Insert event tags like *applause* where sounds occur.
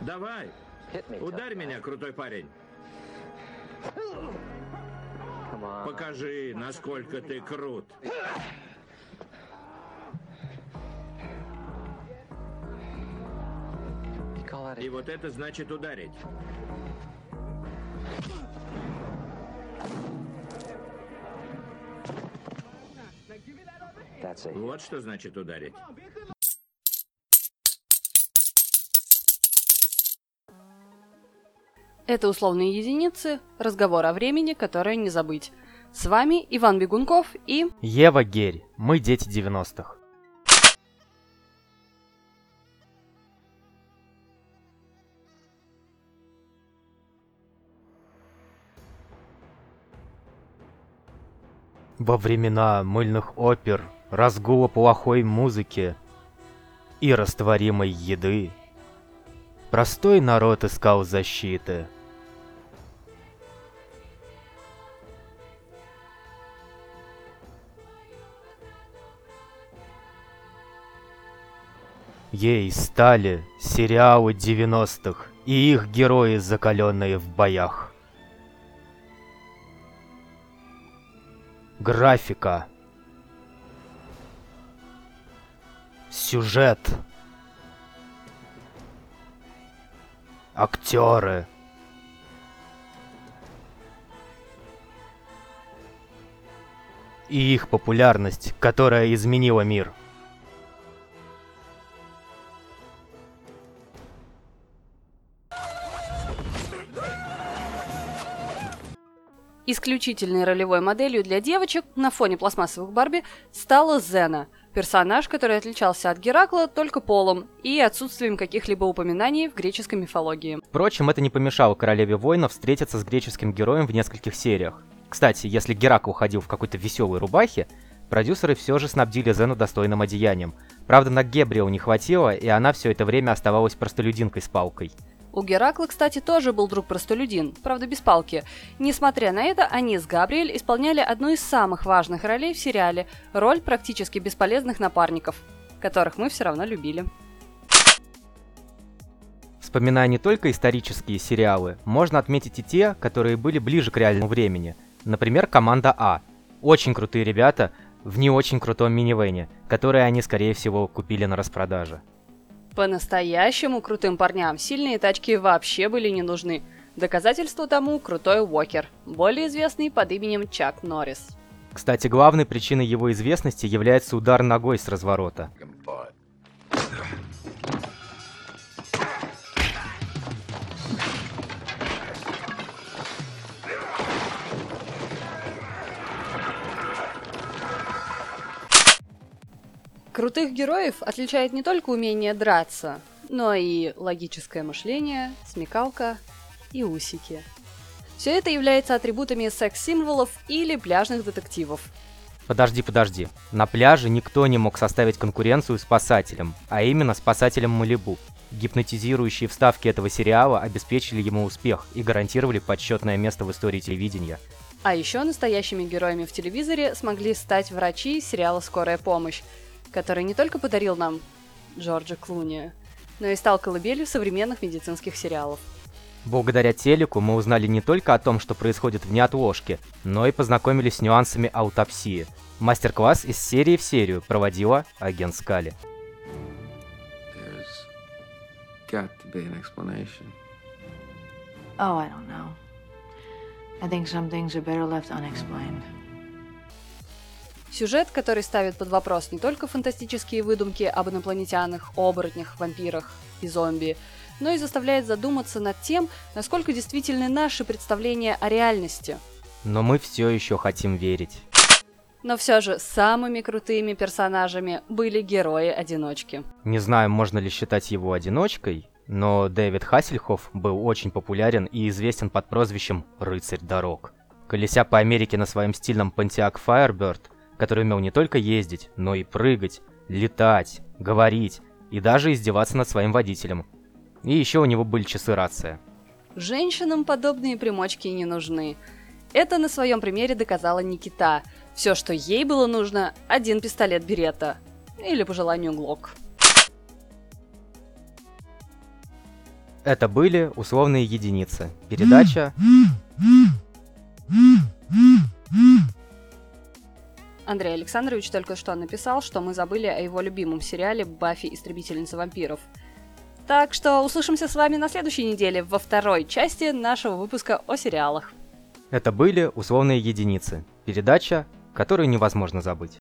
Давай, ударь меня, крутой парень. Покажи, насколько ты крут. И вот это значит ударить. Вот что значит ударить. Это условные единицы, разговор о времени, которое не забыть. С вами Иван Бегунков и... Ева Герь. Мы дети 90-х. Во времена мыльных опер, разгула плохой музыки и растворимой еды, простой народ искал защиты. Ей стали сериалы 90-х и их герои, закаленные в боях. Графика. Сюжет. Актеры. И их популярность, которая изменила мир. Исключительной ролевой моделью для девочек на фоне пластмассовых Барби стала Зена, персонаж, который отличался от Геракла только полом и отсутствием каких-либо упоминаний в греческой мифологии. Впрочем, это не помешало королеве воинов встретиться с греческим героем в нескольких сериях. Кстати, если Геракл ходил в какой-то веселой рубахе, продюсеры все же снабдили Зену достойным одеянием. Правда, на Гебриэл не хватило, и она все это время оставалась простолюдинкой с палкой. У Геракла, кстати, тоже был друг-простолюдин, правда без палки. Несмотря на это, они с Габриэль исполняли одну из самых важных ролей в сериале – роль практически бесполезных напарников, которых мы все равно любили. Вспоминая не только исторические сериалы, можно отметить и те, которые были ближе к реальному времени. Например, «Команда А». Очень крутые ребята в не очень крутом минивене, которые они, скорее всего, купили на распродаже. По-настоящему крутым парням сильные тачки вообще были не нужны. Доказательство тому крутой Уокер, более известный под именем Чак Норрис. Кстати, главной причиной его известности является удар ногой с разворота. Крутых героев отличает не только умение драться, но и логическое мышление, смекалка и усики. Все это является атрибутами секс-символов или пляжных детективов. Подожди, подожди. На пляже никто не мог составить конкуренцию спасателям, а именно спасателям Малибу. Гипнотизирующие вставки этого сериала обеспечили ему успех и гарантировали почетное место в истории телевидения. А еще настоящими героями в телевизоре смогли стать врачи сериала «Скорая помощь», который не только подарил нам Джорджа Клуни, но и стал колыбелью современных медицинских сериалов. Благодаря телеку мы узнали не только о том, что происходит в неотложке, но и познакомились с нюансами аутопсии. Мастер-класс из серии в серию проводила агент Скали. Oh, I don't know. I think some things are better left unexplained. Сюжет, который ставит под вопрос не только фантастические выдумки об инопланетянах, оборотнях, вампирах и зомби, но и заставляет задуматься над тем, насколько действительны наши представления о реальности. Но мы все еще хотим верить. Но все же самыми крутыми персонажами были герои-одиночки. Не знаю, можно ли считать его одиночкой, но Дэвид Хассельхоф был очень популярен и известен под прозвищем «Рыцарь дорог». Колеся по Америке на своем стильном Pontiac Firebird, который умел не только ездить, но и прыгать, летать, говорить и даже издеваться над своим водителем. И еще у него были часы рация. Женщинам подобные примочки не нужны. Это на своем примере доказала Никита. Все, что ей было нужно, один пистолет Берета. Или по желанию Глок. Это были условные единицы. Передача *laughs* Андрей Александрович только что написал, что мы забыли о его любимом сериале «Баффи. Истребительница вампиров». Так что услышимся с вами на следующей неделе во второй части нашего выпуска о сериалах. Это были условные единицы. Передача, которую невозможно забыть.